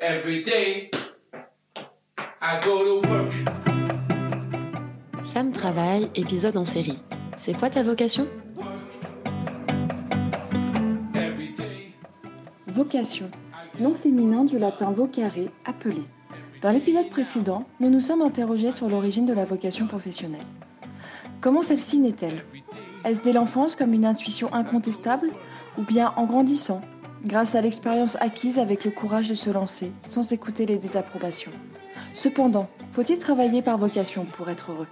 Every day, I go to work. Sam travaille, épisode en série. C'est quoi ta vocation? Every day, Vocation, nom féminin du latin vocare, appelé. Dans l'épisode précédent, nous nous sommes interrogés sur l'origine de la vocation professionnelle. Comment celle-ci naît-elle? Est-ce dès l'enfance comme une intuition incontestable ou bien en grandissant, grâce à l'expérience acquise avec le courage de se lancer sans écouter les désapprobations Cependant, faut-il travailler par vocation pour être heureux?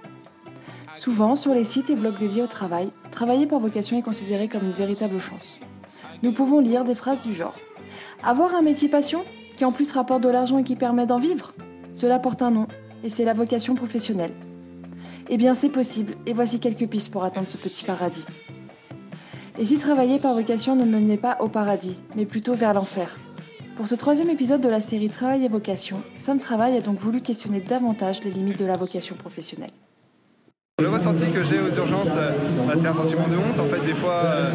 Souvent, sur les sites et blogs dédiés au travail, travailler par vocation est considéré comme une véritable chance. Nous pouvons lire des phrases du genre Avoir un métier passion, qui en plus rapporte de l'argent et qui permet d'en vivre Cela porte un nom, et c'est la vocation professionnelle. Eh bien, c'est possible, et voici quelques pistes pour atteindre ce petit paradis. Et si travailler par vocation ne menait pas au paradis, mais plutôt vers l'enfer? Pour ce troisième épisode de la série Travail et vocation, Sam Travail a donc voulu questionner davantage les limites de la vocation professionnelle. Le ressenti que j'ai aux urgences, euh, bah, c'est un sentiment de honte en fait des fois euh,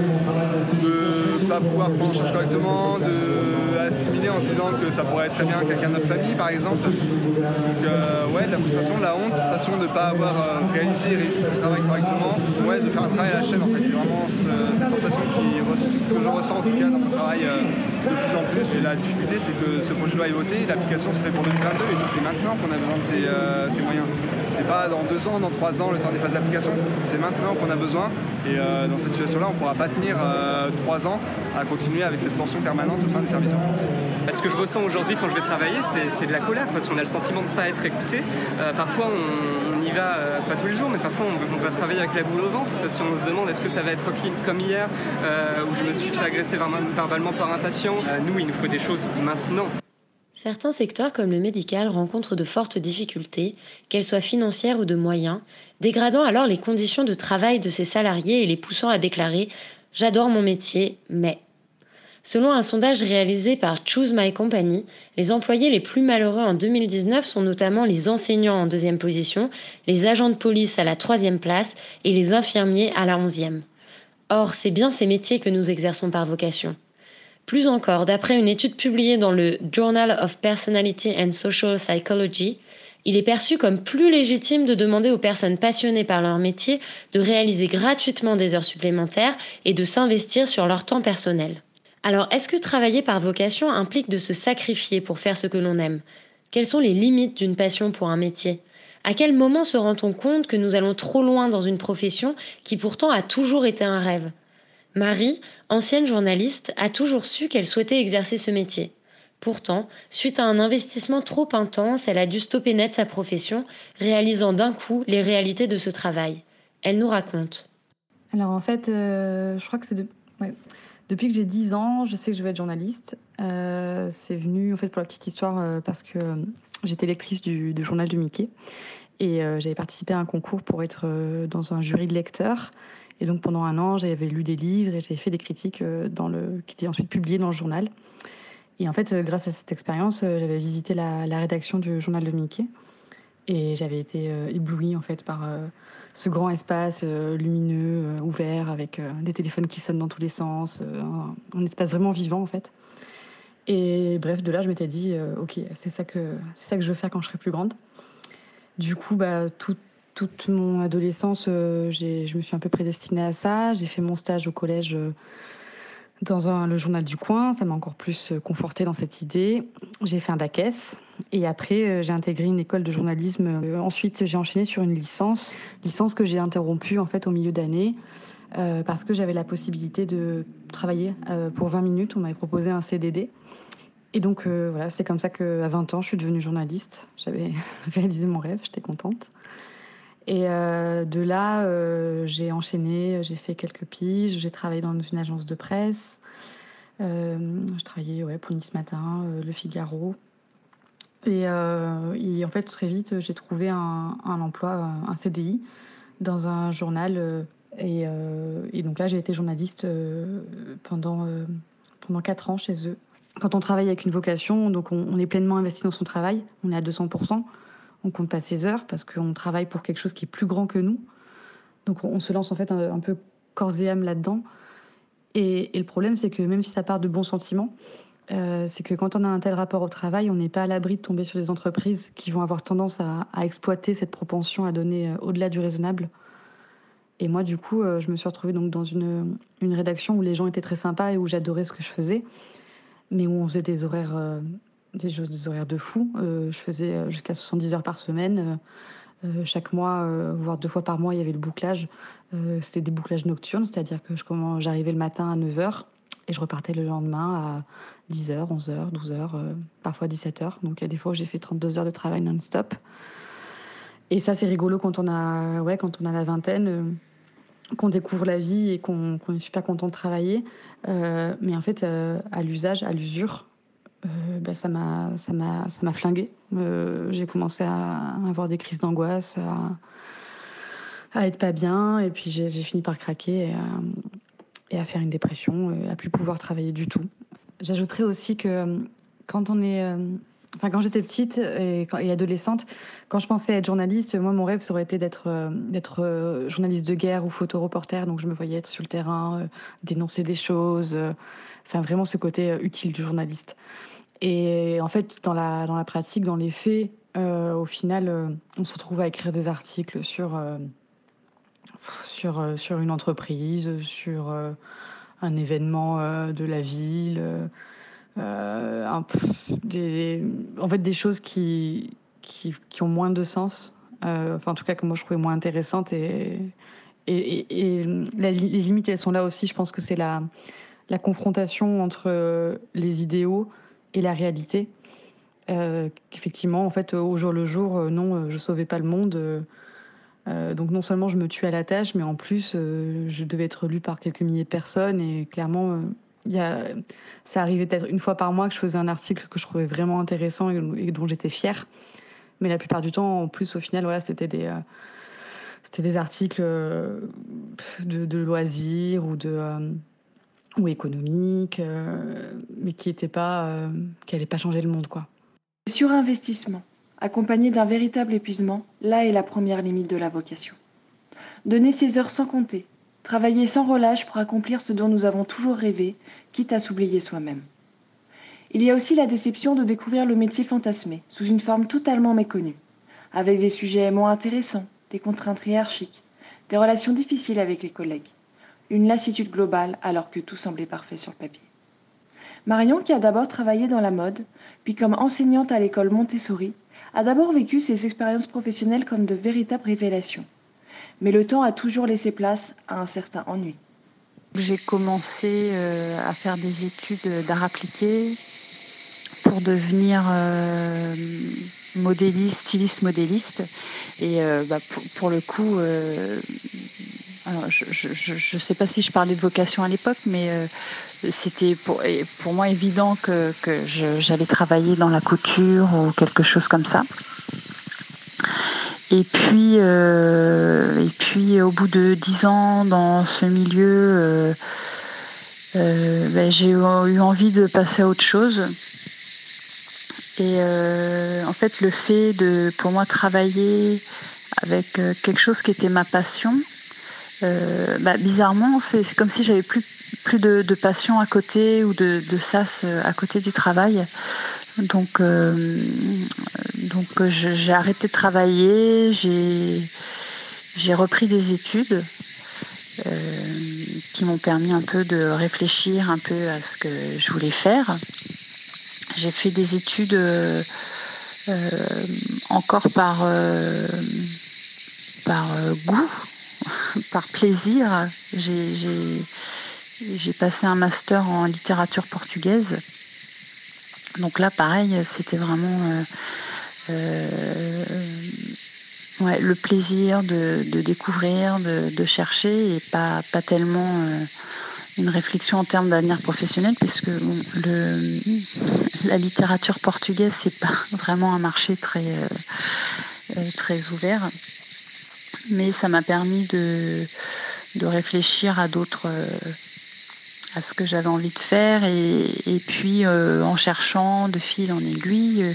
de pas pouvoir prendre en charge correctement, de assimiler en se disant que ça pourrait être très bien quelqu'un de notre famille par exemple. Donc euh, ouais, de la frustration, la honte, sensation de ne pas avoir réalisé et réussi son travail correctement, ouais, de faire un travail à la chaîne en fait. C'est vraiment ce- cette sensation que je ressens en tout cas dans mon travail de plus en plus. Et la difficulté c'est que ce projet de loi est voté, l'application se fait pour 2022 et nous c'est maintenant qu'on a besoin de ces moyens. C'est pas dans deux ans, dans trois ans, le temps des phases d'application. C'est maintenant qu'on a besoin. Et euh, dans cette situation-là, on ne pourra pas tenir euh, trois ans à continuer avec cette tension permanente au sein des services d'urgence. Ce que je ressens aujourd'hui quand je vais travailler, c'est de la colère parce qu'on a le sentiment de ne pas être écouté. Euh, parfois, on, y va, pas tous les jours, mais parfois on, on va travailler avec la boule au ventre parce qu'on se demande est-ce que ça va être comme hier où je me suis fait agresser verba- verbalement par un patient? Nous, il nous faut des choses maintenant. Certains secteurs comme le médical rencontrent de fortes difficultés, qu'elles soient financières ou de moyens, dégradant alors les conditions de travail de ces salariés et les poussant à déclarer ⁇ J'adore mon métier, mais ⁇ Selon un sondage réalisé par Choose My Company, les employés les plus malheureux en 2019 sont notamment les enseignants en deuxième position, les agents de police à la troisième place et les infirmiers à la onzième. Or, c'est bien ces métiers que nous exerçons par vocation. Plus encore, d'après une étude publiée dans le Journal of Personality and Social Psychology, il est perçu comme plus légitime de demander aux personnes passionnées par leur métier de réaliser gratuitement des heures supplémentaires et de s'investir sur leur temps personnel. Alors, est-ce que travailler par vocation implique de se sacrifier pour faire ce que l'on aime? Quelles sont les limites d'une passion pour un métier? À quel moment se rend-on compte que nous allons trop loin dans une profession qui pourtant a toujours été un rêve? Marie, ancienne journaliste, a toujours su qu'elle souhaitait exercer ce métier. Pourtant, suite à un investissement trop intense, elle a dû stopper net sa profession, réalisant d'un coup les réalités de ce travail. Elle nous raconte. Alors en fait, euh, je crois que c'est depuis que j'ai 10 ans, je sais que je vais être journaliste. Euh, c'est venu en fait pour la petite histoire euh, parce que j'étais lectrice du, journal du Mickey et j'avais participé à un concours pour être dans un jury de lecteurs. Et donc pendant un an, j'avais lu des livres et j'avais fait des critiques euh, dans le, qui étaient ensuite publiées dans le journal. Et en fait, euh, grâce à cette expérience, euh, j'avais visité la, rédaction du journal de Mickey et j'avais été euh, éblouie en fait par ce grand espace lumineux, ouvert, avec des téléphones qui sonnent dans tous les sens, un, un espace vraiment vivant en fait. Et bref, de là, je m'étais dit, ok, c'est ça que c'est ça que je veux faire quand je serai plus grande. Du coup, bah, tout- toute mon adolescence, euh, je me suis un peu prédestinée à ça. J'ai fait mon stage au collège euh, dans le journal du coin. Ça m'a encore plus euh, confortée dans cette idée. J'ai fait un bac S. Et après, j'ai intégré une école de journalisme. Ensuite, j'ai enchaîné sur une licence, licence que j'ai interrompue en fait au milieu d'année parce que j'avais la possibilité de travailler pour 20 minutes. On m'avait proposé un CDD. Et donc voilà, c'est comme ça qu'à 20 ans, je suis devenue journaliste. J'avais réalisé mon rêve, j'étais contente. Et euh, de là, euh, j'ai enchaîné, j'ai fait quelques piges, j'ai travaillé dans une agence de presse. Euh, je travaillais ouais, pour Nice Matin, euh, Le Figaro. Et, en fait, très vite, j'ai trouvé un, emploi, un, CDI, dans un journal. et, donc là, j'ai été journaliste pendant, pendant 4 ans chez eux. Quand on travaille avec une vocation, donc on, on est pleinement investi dans son travail, on est à 200%, on compte pas ses heures parce qu'on travaille pour quelque chose qui est plus grand que nous. Donc on, se lance en fait un, peu corps et âme là-dedans. Et, le problème, c'est que même si ça part de bons sentiments, euh, c'est que quand on a un tel rapport au travail, on n'est pas à l'abri de tomber sur des entreprises qui vont avoir tendance à, exploiter cette propension à donner euh, au-delà du raisonnable. Et moi, du coup, euh, je me suis retrouvée dans une, une, rédaction où les gens étaient très sympas et où j'adorais ce que je faisais, mais où on faisait des horaires, des, horaires de fou. je faisais jusqu'à 70 heures par semaine. chaque mois, voire deux fois par mois, il y avait le bouclage. C'était des bouclages nocturnes, c'est-à-dire que j'arrivais le matin à 9 h et je repartais le lendemain à 10h, 11h, 12h, parfois 17h. Donc il y a des fois où j'ai fait 32 heures de travail non-stop. Et ça, c'est rigolo quand on a, ouais, quand on a la vingtaine, euh, qu'on découvre la vie et qu'on est super content de travailler. Euh, mais en fait, euh, à l'usage, à l'usure, bah, ça m'a ça m'a flingué. j'ai commencé à avoir des crises d'angoisse, à, à, être pas bien, et puis j'ai fini par craquer. Et, et à faire une dépression, et à plus pouvoir travailler du tout. J'ajouterais aussi que euh, quand on est, euh, enfin quand j'étais petite et, adolescente, quand je pensais être journaliste, moi mon rêve ça aurait été d'être euh, d'être journaliste de guerre ou photoreporter. Donc je me voyais être sur le terrain, dénoncer des choses, enfin vraiment ce côté utile du journaliste. Et en fait dans la dans la pratique, dans les faits, au final, on se retrouve à écrire des articles sur sur, euh, sur une entreprise, sur euh, un événement euh, de la ville, un, des, en fait des choses qui, qui, ont moins de sens, enfin en tout cas que moi je trouvais moins intéressantes et, et, les limites elles sont là aussi, je pense que c'est la, la confrontation entre les idéaux et la réalité. Euh, Effectivement, en fait, au jour le jour, non, je sauvais pas le monde. Euh, donc non seulement je me tuais à la tâche, mais en plus euh, je devais être lu par quelques milliers de personnes et clairement euh, il y ça arrivait peut-être une fois par mois que je faisais un article que je trouvais vraiment intéressant et, dont j'étais fière. Mais la plupart du temps, en plus, au final, voilà, c'était des, c'était des articles de, loisirs ou de ou économiques, mais qui pas, qui n'allaient pas changer le monde, quoi. Surinvestissement accompagné d'un véritable épuisement, là est la première limite de la vocation. Donner ses heures sans compter, travailler sans relâche pour accomplir ce dont nous avons toujours rêvé, quitte à s'oublier soi-même. Il y a aussi la déception de découvrir le métier fantasmé, sous une forme totalement méconnue, avec des sujets moins intéressants, des contraintes hiérarchiques, des relations difficiles avec les collègues, une lassitude globale alors que tout semblait parfait sur le papier. Marion, qui a d'abord travaillé dans la mode, puis comme enseignante à l'école Montessori, a d'abord vécu ses expériences professionnelles comme de véritables révélations. Mais le temps a toujours laissé place à un certain ennui. J'ai commencé euh, à faire des études d'art appliqué pour devenir euh, modéliste, styliste modéliste. Et euh, bah, pour, le coup, je ne sais pas si je parlais de vocation à l'époque, mais c'était pour, moi évident que j'allais travailler dans la couture ou quelque chose comme ça. Et puis, euh, et puis au bout de dix ans dans ce milieu, euh, euh, ben, j'ai eu envie de passer à autre chose. Et en fait, le fait de, pour moi, travailler avec quelque chose qui était ma passion, euh, bah, bizarrement, c'est comme si j'avais plus, plus de, passion à côté ou de, sas euh, à côté du travail. Donc, euh, donc j'ai arrêté de travailler, j'ai repris des études qui m'ont permis un peu de réfléchir un peu à ce que je voulais faire. J'ai fait des études encore par goût, par plaisir, j'ai passé un master en littérature portugaise. Donc là, pareil, c'était vraiment euh, euh, le plaisir de, découvrir, de, chercher et pas, tellement euh, une réflexion en termes d'avenir professionnel, puisque la littérature portugaise, c'est pas vraiment un marché très, ouvert. Mais ça m'a permis de, réfléchir à d'autres à ce que j'avais envie de faire et, et puis euh, en cherchant de fil en aiguille euh,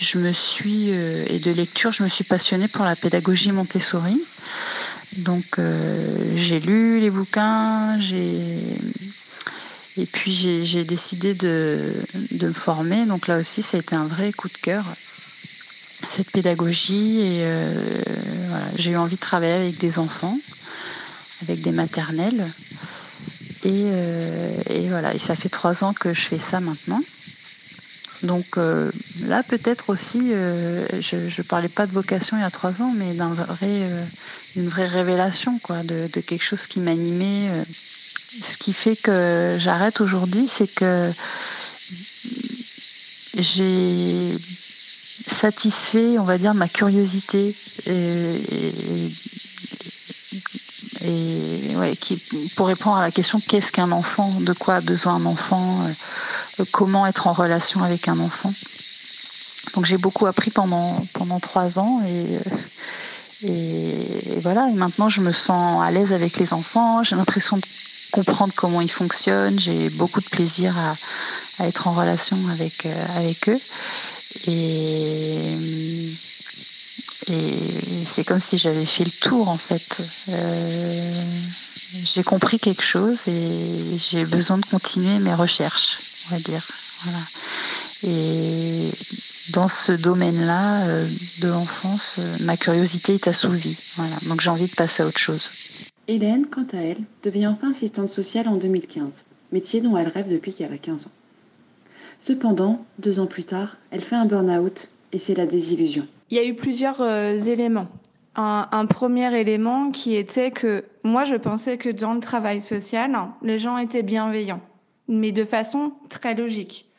je me suis et de lecture je me suis passionnée pour la pédagogie Montessori donc j'ai lu les bouquins j'ai Et puis j'ai décidé de, me former. Donc là aussi, ça a été un vrai coup de cœur, cette pédagogie. Et euh, j'ai eu envie de travailler avec des enfants, avec des maternelles. Et, euh, et, voilà, et ça fait trois ans que je fais ça maintenant. Donc euh, là, peut-être aussi, je ne parlais pas de vocation il y a trois ans, mais d'une vrai, vraie révélation, quoi, de, quelque chose qui m'animait ce qui fait que j'arrête aujourd'hui, c'est que j'ai satisfait, on va dire, ma curiosité qui, pour répondre à la question qu'est-ce qu'un enfant, de quoi a besoin un enfant, euh, comment être en relation avec un enfant? Donc j'ai beaucoup appris pendant pendant trois ans et, et voilà. Et maintenant je me sens à l'aise avec les enfants. J'ai l'impression de comprendre comment ils fonctionnent. J'ai beaucoup de plaisir à, être en relation avec, euh, avec eux. Et, et c'est comme si j'avais fait le tour en fait. Euh, j'ai compris quelque chose et j'ai besoin de continuer mes recherches, on va dire. Et dans ce domaine-là euh, de l'enfance, ma curiosité est assouvie. Voilà. Donc j'ai envie de passer à autre chose. Hélène, quant à elle, devient enfin assistante sociale en 2015, métier dont elle rêve depuis qu'elle a 15 ans. Cependant, deux ans plus tard, elle fait un burn-out et c'est la désillusion. Il y a eu plusieurs euh, éléments. Un, premier élément qui était que moi je pensais que dans le travail social, les gens étaient bienveillants, mais de façon très logique.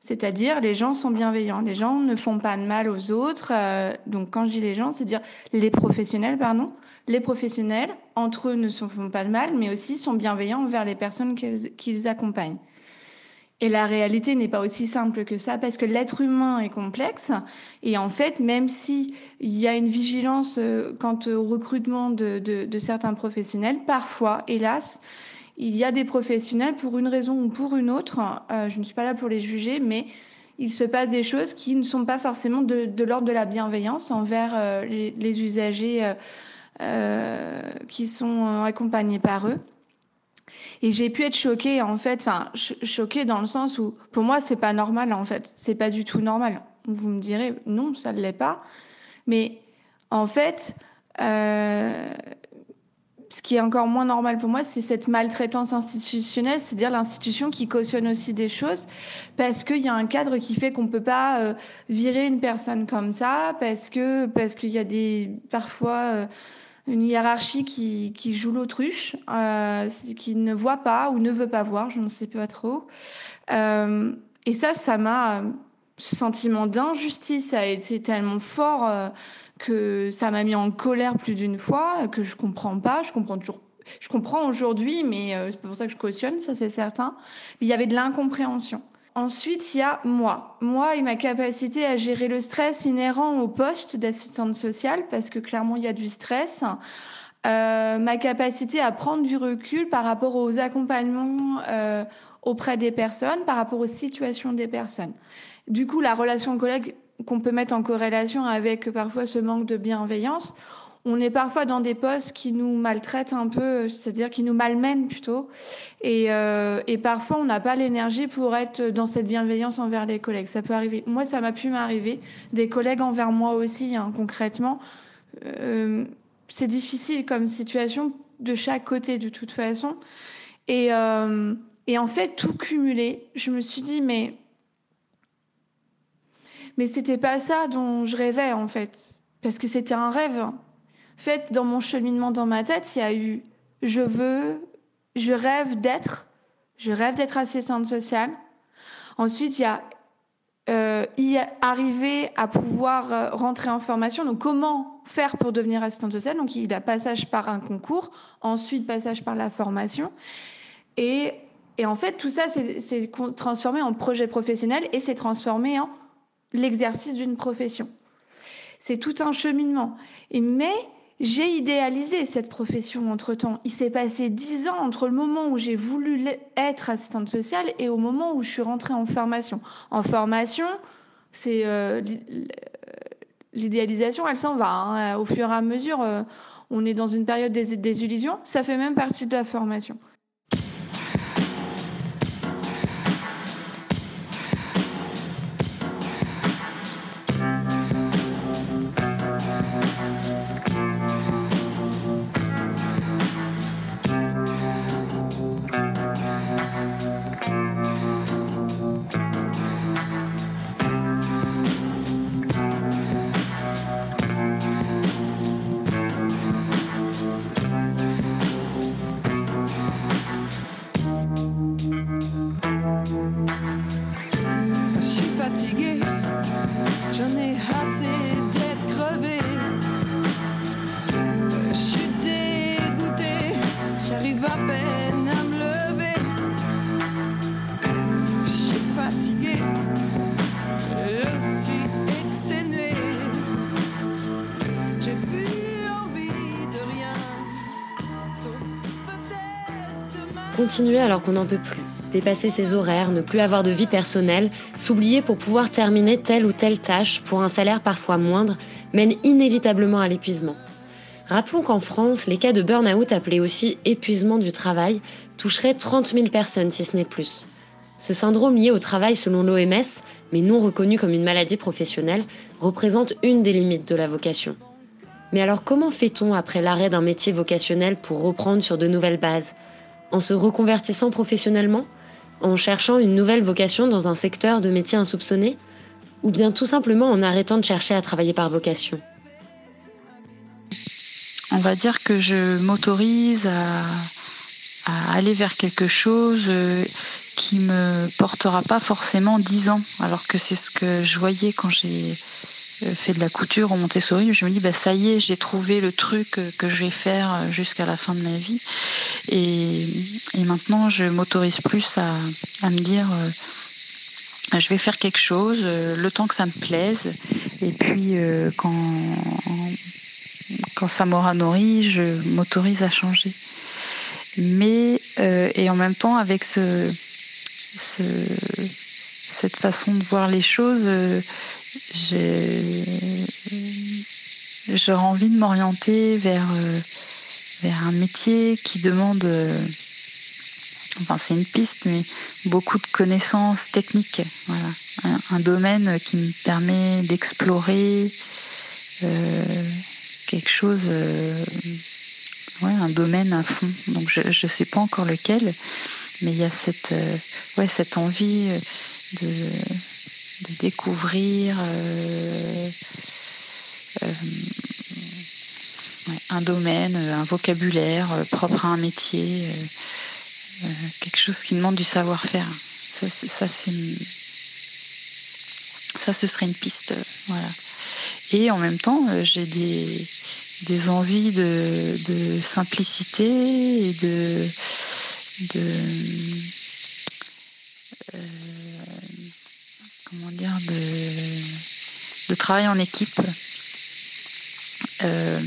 C'est-à-dire, les gens sont bienveillants, les gens ne font pas de mal aux autres. Euh, donc, quand je dis les gens, c'est dire les professionnels, pardon. Les professionnels, entre eux, ne se font pas de mal, mais aussi sont bienveillants envers les personnes qu'ils accompagnent. Et la réalité n'est pas aussi simple que ça parce que l'être humain est complexe et en fait, même si il y a une vigilance euh, quant au recrutement de, de, de certains professionnels, parfois, hélas, il y a des professionnels, pour une raison ou pour une autre, euh, je ne suis pas là pour les juger, mais il se passe des choses qui ne sont pas forcément de, l'ordre de la bienveillance envers euh, les, usagers euh, qui sont accompagnés par eux. Et j'ai pu être choquée, en fait, enfin, choquée dans le sens où, pour moi, c'est pas normal, en fait. C'est pas du tout normal. Vous me direz, non, ça ne l'est pas. Mais, en fait, ce qui est encore moins normal pour moi, c'est cette maltraitance institutionnelle, c'est-à-dire l'institution qui cautionne aussi des choses, parce qu'il y a un cadre qui fait qu'on ne peut pas euh, virer une personne comme ça, parce que parce qu'il y a des parfois euh, une hiérarchie qui, joue l'autruche, euh, qui ne voit pas ou ne veut pas voir, je ne sais pas trop. Euh, et ça, ça m'a ce sentiment d'injustice a été tellement fort que ça m'a mis en colère plus d'une fois, que je comprends pas, je comprends toujours je comprends aujourd'hui, mais euh, c'est pour ça que je cautionne, ça c'est certain. il y avait de l'incompréhension. Ensuite, il y a moi. Moi et ma capacité à gérer le stress inhérent au poste d'assistante sociale, parce que clairement, il y a du stress. Euh, ma capacité à prendre du recul par rapport aux accompagnements euh, auprès des personnes, par rapport aux situations des personnes. Du coup, la relation collègue qu'on peut mettre en corrélation avec parfois ce manque de bienveillance. On est parfois dans des postes qui nous maltraitent un peu, c'est-à-dire qui nous malmènent plutôt. Et, euh, et parfois, on n'a pas l'énergie pour être dans cette bienveillance envers les collègues. Ça peut arriver. Moi, ça m'a pu m'arriver. Des collègues envers moi aussi, hein, concrètement. Euh, c'est difficile comme situation de chaque côté, de toute façon. Et, euh, et en fait, tout cumulé, je me suis dit, mais mais c'était pas ça dont je rêvais, en fait. Parce que c'était un rêve. Fait, dans mon cheminement dans ma tête, il y a eu je veux, je rêve d'être, je rêve d'être assistante sociale. Ensuite, il y a euh, y arriver à pouvoir euh, rentrer en formation. Donc, comment faire pour devenir assistante sociale? Donc, il y a passage par un concours, ensuite passage par la formation. Et, et en fait, tout ça, c'est transformé en projet professionnel et c'est transformé en l'exercice d'une profession. C'est tout un cheminement. Et mais j'ai idéalisé cette profession entre-temps. Il s'est passé dix ans entre le moment où j'ai voulu être assistante sociale et au moment où je suis rentrée en formation. En formation, c'est euh, l'idéalisation, elle s'en va. Hein. Au fur et à mesure, euh, on est dans une période des, des illusions. Ça fait même partie de la formation. Continuer alors qu'on n'en peut plus. Dépasser ses horaires, ne plus avoir de vie personnelle, s'oublier pour pouvoir terminer telle ou telle tâche pour un salaire parfois moindre, mène inévitablement à l'épuisement. Rappelons qu'en France, les cas de burn-out, appelés aussi épuisement du travail, toucheraient 30 000 personnes, si ce n'est plus. Ce syndrome lié au travail selon l'OMS, mais non reconnu comme une maladie professionnelle, représente une des limites de la vocation. Mais alors comment fait-on après l'arrêt d'un métier vocationnel pour reprendre sur de nouvelles bases? En se reconvertissant professionnellement En cherchant une nouvelle vocation dans un secteur de métier insoupçonné Ou bien tout simplement en arrêtant de chercher à travailler par vocation. On va dire que je m'autorise à, à aller vers quelque chose euh, qui me portera pas forcément 10 ans, alors que c'est ce que je voyais quand j'ai fait de la couture au Montessori. Je me dis, bah, ça y est, j'ai trouvé le truc euh, que je vais faire euh, jusqu'à la fin de ma vie. Et, maintenant, je m'autorise plus à, à me dire, euh, je vais faire quelque chose, euh, le temps que ça me plaise. Et puis, euh, quand, quand ça m'aura nourri, je m'autorise à changer. Mais, euh, et en même temps, avec ce, ce, cette façon de voir les choses, euh, j'aurais envie de m'orienter vers, euh, vers un métier qui demande, euh, enfin c'est une piste, mais beaucoup de connaissances techniques. Voilà. Un, domaine qui me permet d'explorer euh, quelque chose, ouais, un domaine à fond. Donc je ne sais pas encore lequel, mais il y a cette, ouais, cette envie de, de découvrir euh, euh, un domaine, un vocabulaire euh, propre à un métier, quelque chose qui demande du savoir-faire. Ça, ça, ça, ce serait une piste. Et en même temps, j'ai des, des envies de, simplicité et de, comment dire de, travail en équipe. Euh,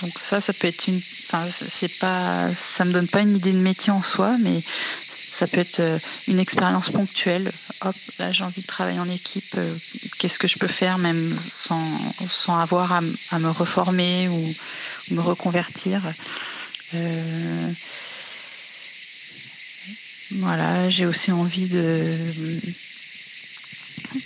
donc ça, ça peut être une, enfin c'est pas, ça me donne pas une idée de métier en soi, mais ça peut être euh, une expérience ponctuelle. Hop, là j'ai envie de travailler en équipe. euh, Qu'est-ce que je peux faire même sans, sans avoir à, me reformer ou, me reconvertir. Voilà, j'ai aussi envie de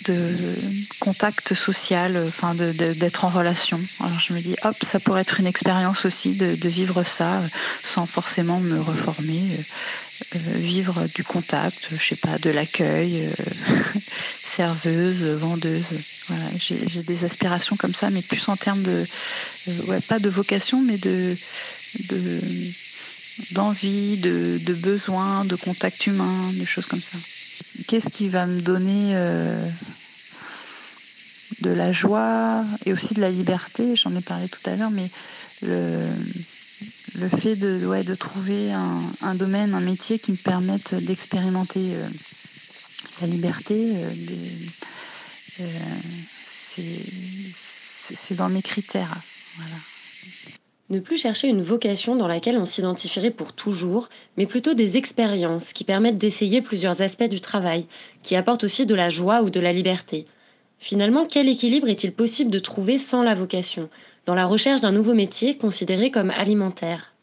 de contact social, enfin d'être en relation. Alors je me dis, hop, ça pourrait être une expérience aussi de, vivre ça euh, sans forcément me reformer, euh, euh, vivre du contact, je sais pas, de l'accueil, serveuse, vendeuse. J'ai des aspirations comme ça, mais plus en termes de, pas de vocation, mais de de- d'envie, de, de besoin, de contact humain, des choses comme ça. Qu'est-ce qui va me donner euh, de la joie et aussi de la liberté J'en ai parlé tout à l'heure, mais le, le fait de, ouais, de trouver un, un domaine, un métier qui me permette d'expérimenter euh, la liberté, euh, c'est dans mes critères. Voilà. Ne plus chercher une vocation dans laquelle on s'identifierait pour toujours, mais plutôt des expériences qui permettent d'essayer plusieurs aspects du travail, qui apportent aussi de la joie ou de la liberté. Finalement, quel équilibre est-il possible de trouver sans la vocation, dans la recherche d'un nouveau métier considéré comme alimentaire?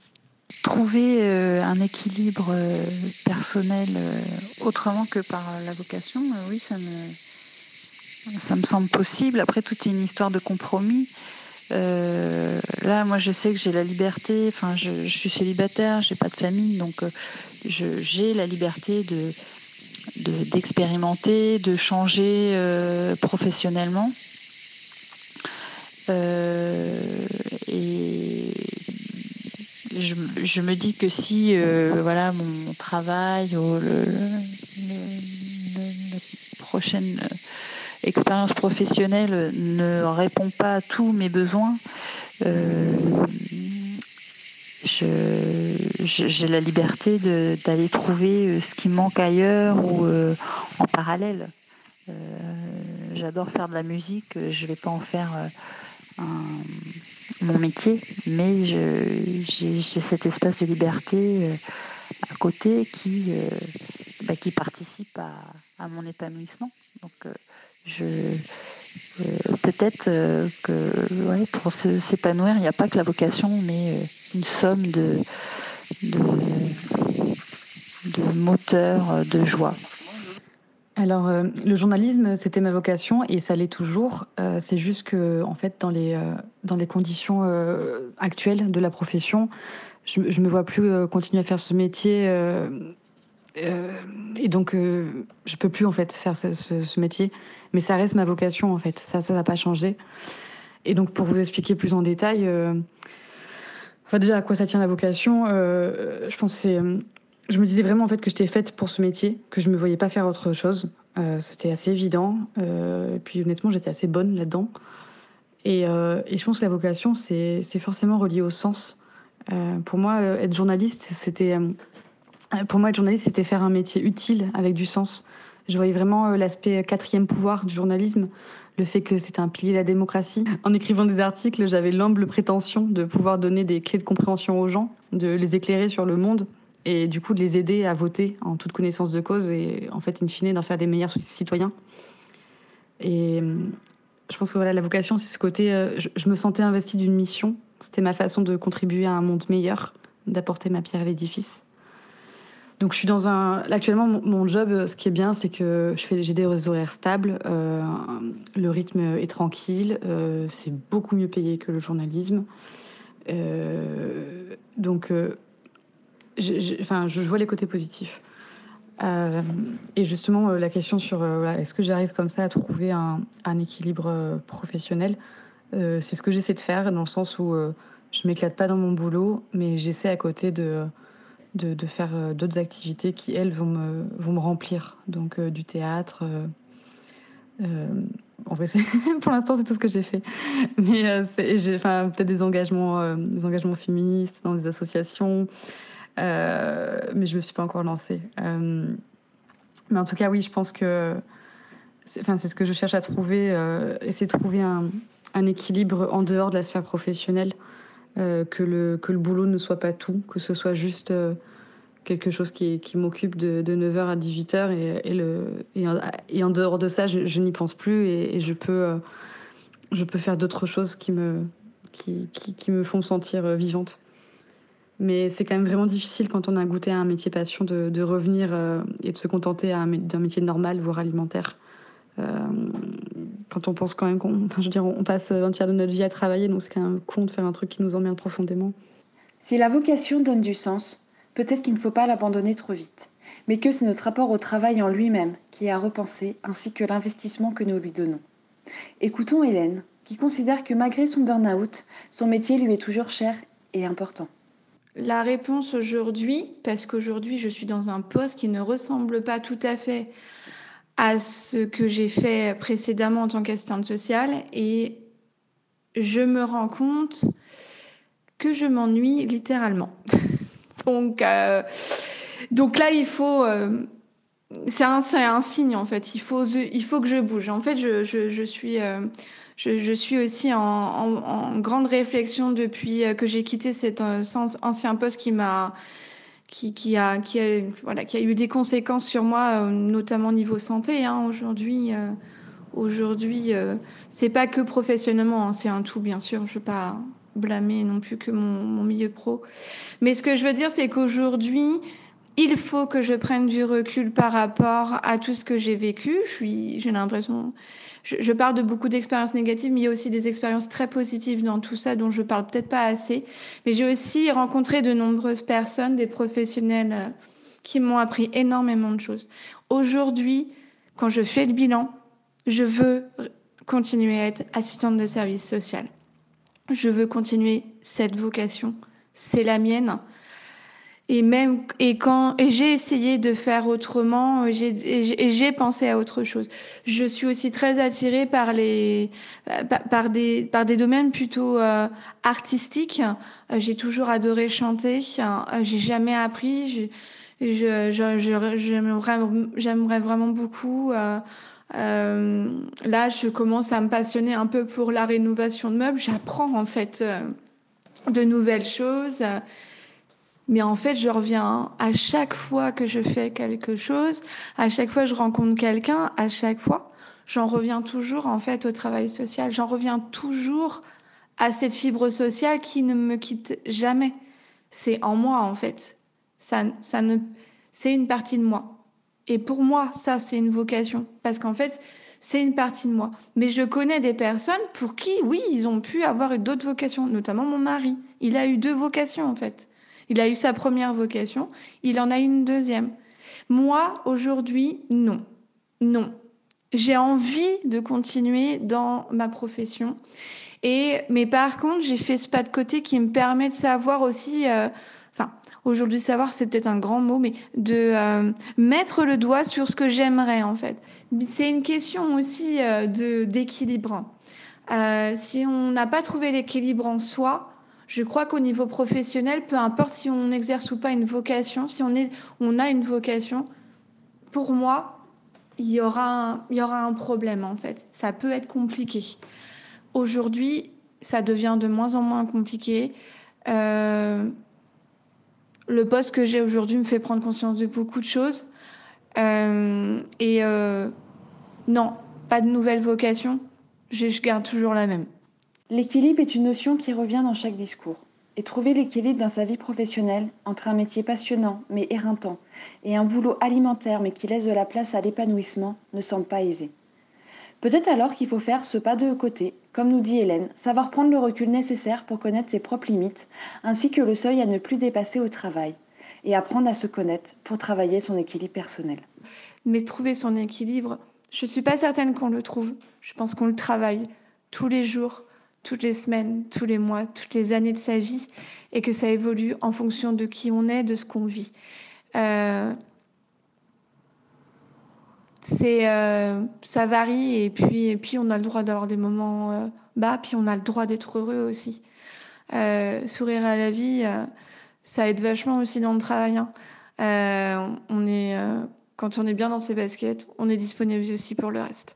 Trouver euh, un équilibre euh, personnel euh, autrement que par la vocation, oui, ça me, ça me semble possible. Après, tout est une histoire de compromis. Euh, là, moi, je sais que j'ai la liberté. Enfin, je, suis célibataire, j'ai pas de famille, donc euh, j'ai la liberté de de- d'expérimenter, de, changer euh, professionnellement. Et je, me dis que si voilà mon travail ou le, prochaine expérience professionnelle ne répond pas à tous mes besoins, j'ai la liberté d'aller trouver ce qui manque ailleurs ou en parallèle. J'adore faire de la musique, je ne vais pas en faire mon métier, mais j'ai cet espace de liberté à côté qui, bah, participe à, mon épanouissement. Je peut-être que ouais, pour s'épanouir, il n'y a pas que la vocation, mais une somme de, de, moteurs de joie. Alors, euh, le journalisme, c'était ma vocation et ça l'est toujours. Euh, c'est juste que, en fait, dans les, euh, dans les conditions actuelles de la profession, je ne me vois plus continuer à faire ce métier. Et donc, je peux plus, en fait, faire ce, métier. Mais ça reste ma vocation, en fait. Ça, ça va pas changer. Et donc, pour vous expliquer plus en détail, enfin, déjà, à quoi ça tient la vocation Je pense c'est je me disais vraiment en fait que j'étais faite pour ce métier, que je me voyais pas faire autre chose. Euh, c'était assez évident. Euh, et puis honnêtement, j'étais assez bonne là-dedans. Et, euh, et, je pense que la vocation, c'est forcément relié au sens. pour moi, être journaliste, c'était pour moi être journaliste, c'était faire un métier utile avec du sens. Je voyais vraiment l'aspect quatrième pouvoir du journalisme, le fait que c'était un pilier de la démocratie. En écrivant des articles, j'avais l'humble prétention de pouvoir donner des clés de compréhension aux gens, de les éclairer sur le monde et du coup de les aider à voter en toute connaissance de cause et en fait, in fine, d'en faire des meilleurs citoyens. Et je pense que voilà, la vocation, c'est ce côté, euh, je, me sentais investie d'une mission. C'était ma façon de contribuer à un monde meilleur, d'apporter ma pierre à l'édifice. Donc je suis dans un. Actuellement, mon, job, ce qui est bien, c'est que je fais, j'ai des horaires stables, euh, le rythme est tranquille, euh, c'est beaucoup mieux payé que le journalisme. donc enfin, je vois les côtés positifs. Euh, et justement, euh, la question sur euh, est-ce que j'arrive comme ça à trouver un, un équilibre professionnel, c'est ce que j'essaie de faire dans le sens où je m'éclate pas dans mon boulot, mais j'essaie à côté de, de, faire d'autres activités qui, elles, vont me, vont me remplir. Donc du théâtre. en vrai, pour l'instant, c'est tout ce que j'ai fait. Mais j'ai peut-être des engagements, des engagements féministes dans des associations. Euh, mais je ne me suis pas encore lancée. Euh, mais en tout cas, oui, je pense que c'est ce que je cherche à trouver, euh, essayer de trouver un, un, équilibre en dehors de la sphère professionnelle, que, le, que le boulot ne soit pas tout, que ce soit juste quelque chose qui, qui m'occupe de, de, 9h à 18h et, et, le, et, en, dehors de ça, je, n'y pense plus et, je, peux, je peux faire d'autres choses qui me, qui, qui, me font sentir vivante. Mais c'est quand même vraiment difficile quand on a goûté à un métier passion de, de revenir euh, et de se contenter d'un métier normal, voire alimentaire. Quand on pense quand même qu'on enfin, je veux dire, on passe un tiers de notre vie à travailler, donc c'est quand même con de faire un truc qui nous emmerde profondément. Si la vocation donne du sens, peut-être qu'il ne faut pas l'abandonner trop vite, mais que c'est notre rapport au travail en lui-même qui est à repenser, ainsi que l'investissement que nous lui donnons. Écoutons Hélène, qui considère que malgré son burn-out, son métier lui est toujours cher et important. La réponse aujourd'hui, parce qu'aujourd'hui je suis dans un poste qui ne ressemble pas tout à fait à ce que j'ai fait précédemment en tant qu'assistante sociale, et je me rends compte que je m'ennuie littéralement. donc, euh, donc là, il faut... Euh, c'est un, un, signe en fait. Il faut, il faut que je bouge. En fait, je, je, je suis, euh, je, suis aussi en, grande réflexion depuis que j'ai quitté cet ancien poste qui m'a qui, a, qui, a, voilà, qui a eu des conséquences sur moi, euh, notamment niveau santé. Hein. Aujourd'hui, aujourd'hui c'est pas que professionnellement, hein, c'est un tout, bien sûr. Je veux pas blâmer non plus que mon, mon milieu pro. Mais ce que je veux dire, c'est qu'aujourd'hui, il faut que je prenne du recul par rapport à tout ce que j'ai vécu. Je j'ai l'impression, je, parle de beaucoup d'expériences négatives, mais il y a aussi des expériences très positives dans tout ça dont je parle peut-être pas assez. Mais j'ai aussi rencontré de nombreuses personnes, des professionnels euh, qui m'ont appris énormément de choses. Aujourd'hui, quand je fais le bilan, je veux continuer à être assistante de service social. Je veux continuer cette vocation. C'est la mienne. Et même et quand et j'ai essayé de faire autrement et j'ai j'ai- pensé à autre chose. Je suis aussi très attirée par les euh, par, des par des domaines plutôt euh, artistiques. Euh, j'ai toujours adoré chanter. Euh, j'ai jamais appris. Je je- je- j'aimerais j'aimerais vraiment beaucoup. euh, euh, là, je commence à me passionner un peu pour la rénovation de meubles. J'apprends en fait euh, de nouvelles choses. Mais en fait, je reviens à chaque fois que je fais quelque chose, à chaque fois que je rencontre quelqu'un, à chaque fois, j'en reviens toujours en fait au travail social. J'en reviens toujours à cette fibre sociale qui ne me quitte jamais. C'est en moi en fait. Ça, ça ne, c'est une partie de moi. Et pour moi, ça, c'est une vocation. Parce qu'en fait, c'est une partie de moi. Mais je connais des personnes pour qui, oui, ils ont pu avoir d'autres vocations, notamment mon mari. Il a eu deux vocations, en fait. Il a eu sa première vocation, il en a une deuxième. Moi, aujourd'hui, non. Non. J'ai envie de continuer dans ma profession. Et, mais par contre, j'ai fait ce pas de côté qui me permet de savoir aussi, euh, enfin, aujourd'hui savoir c'est peut-être un grand mot, mais de euh, mettre le doigt sur ce que j'aimerais en fait. C'est une question aussi euh, de d'équilibre. Si on n'a pas trouvé l'équilibre en soi, je crois qu'au niveau professionnel, peu importe si on exerce ou pas une vocation, si on, a une vocation, pour moi, il y, aura un, problème en fait. Ça peut être compliqué. Aujourd'hui, ça devient de moins en moins compliqué. Euh, le poste que j'ai aujourd'hui me fait prendre conscience de beaucoup de choses. Euh, et euh, non, pas de nouvelle vocation. Je garde toujours la même. L'équilibre est une notion qui revient dans chaque discours. Et trouver l'équilibre dans sa vie professionnelle, entre un métier passionnant mais éreintant et un boulot alimentaire mais qui laisse de la place à l'épanouissement, ne semble pas aisé. Peut-être alors qu'il faut faire ce pas de côté, comme nous dit Hélène, savoir prendre le recul nécessaire pour connaître ses propres limites, ainsi que le seuil à ne plus dépasser au travail, et apprendre à se connaître pour travailler son équilibre personnel. Mais trouver son équilibre, je ne suis pas certaine qu'on le trouve. Je pense qu'on le travaille tous les jours, toutes les semaines, tous les mois, toutes les années de sa vie, et que ça évolue en fonction de qui on est, de ce qu'on vit. Euh, c'est euh, ça varie et puis et puis on a le droit d'avoir des moments euh, bas puis on a le droit d'être heureux aussi Euh, sourire à la vie ça aide vachement aussi dans le travail hein. On est quand on est bien dans ses baskets on est disponible aussi pour le reste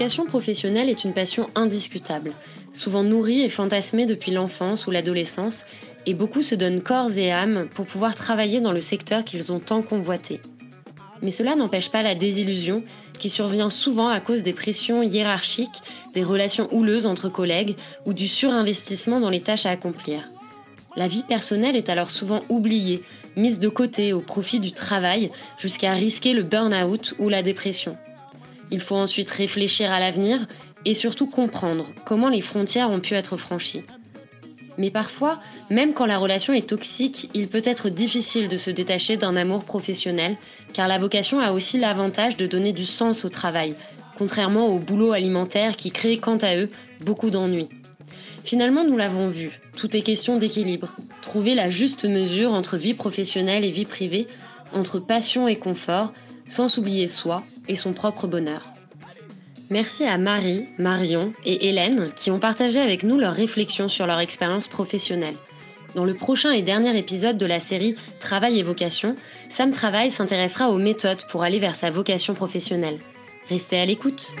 vocation professionnelle est une passion indiscutable, souvent nourrie et fantasmée depuis l'enfance ou l'adolescence, et beaucoup se donnent corps et âme pour pouvoir travailler dans le secteur qu'ils ont tant convoité. Mais cela n'empêche pas la désillusion qui survient souvent à cause des pressions hiérarchiques, des relations houleuses entre collègues ou du surinvestissement dans les tâches à accomplir. La vie personnelle est alors souvent oubliée, mise de côté au profit du travail, jusqu'à risquer le burn-out ou la dépression. Il faut ensuite réfléchir à l'avenir et surtout comprendre comment les frontières ont pu être franchies. Mais parfois, même quand la relation est toxique, il peut être difficile de se détacher d'un amour professionnel, car la vocation a aussi l'avantage de donner du sens au travail, contrairement au boulot alimentaire qui crée quant à eux beaucoup d'ennuis. Finalement, nous l'avons vu, tout est question d'équilibre. Trouver la juste mesure entre vie professionnelle et vie privée, entre passion et confort, sans s'oublier soi et son propre bonheur. Merci à Marie, Marion et Hélène qui ont partagé avec nous leurs réflexions sur leur expérience professionnelle. Dans le prochain et dernier épisode de la série Travail et vocation, Sam Travail s'intéressera aux méthodes pour aller vers sa vocation professionnelle. Restez à l'écoute.